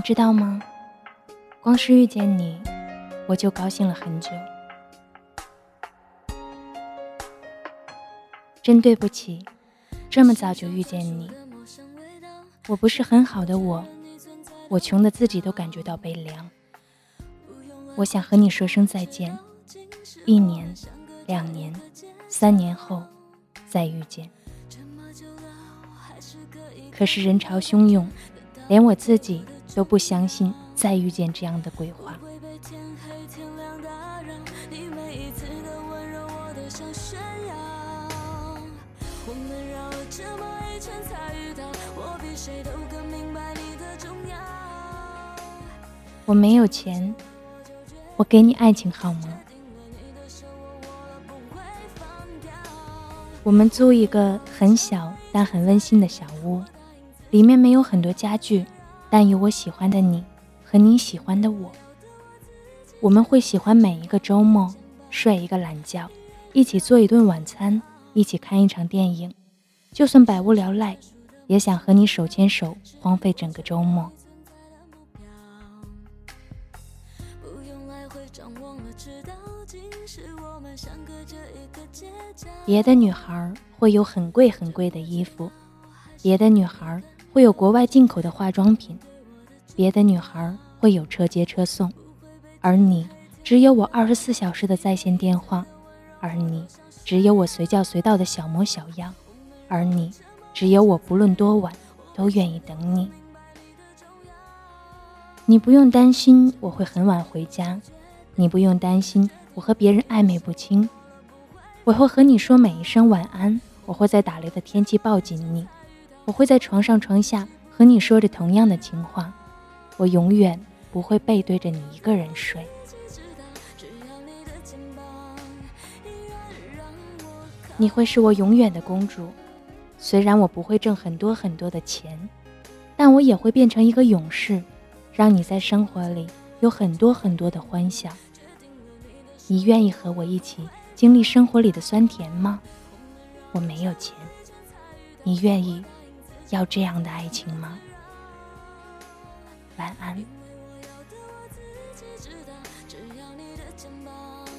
你知道吗？光是遇见你，我就高兴了很久。真对不起，这么早就遇见你。我不是很好的我，我穷的自己都感觉到悲凉。我想和你说声再见，一年、两年、三年后再遇见。可是人潮汹涌，连我自己都不相信再遇见这样的鬼话。我没有钱，我给你爱情好吗？我们租一个很小但很温馨的小屋。里面没有很多家具，但有我喜欢的你和你喜欢的我。我们会喜欢每一个周末睡一个懒觉，一起做一顿晚餐，一起看一场电影。就算百无聊赖，也想和你手牵手荒废整个周末。别的女孩会有很贵很贵的衣服，别的女孩。会有国外进口的化妆品，别的女孩会有车接车送，而你只有我二十四小时的在线电话，而你只有我随叫随到的小模小样，而你只有我不论多晚都愿意等你。你不用担心我会很晚回家，你不用担心我和别人暧昧不清，我会和你说每一声晚安，我会在打雷的天气抱紧你。我会在床上床下和你说着同样的情话，我永远不会背对着你一个人睡。你会是我永远的公主，虽然我不会挣很多很多的钱，但我也会变成一个勇士，让你在生活里有很多很多的欢笑。你愿意和我一起经历生活里的酸甜吗？我没有钱，你愿意？要这样的爱情吗？晚安。只要你的肩膀。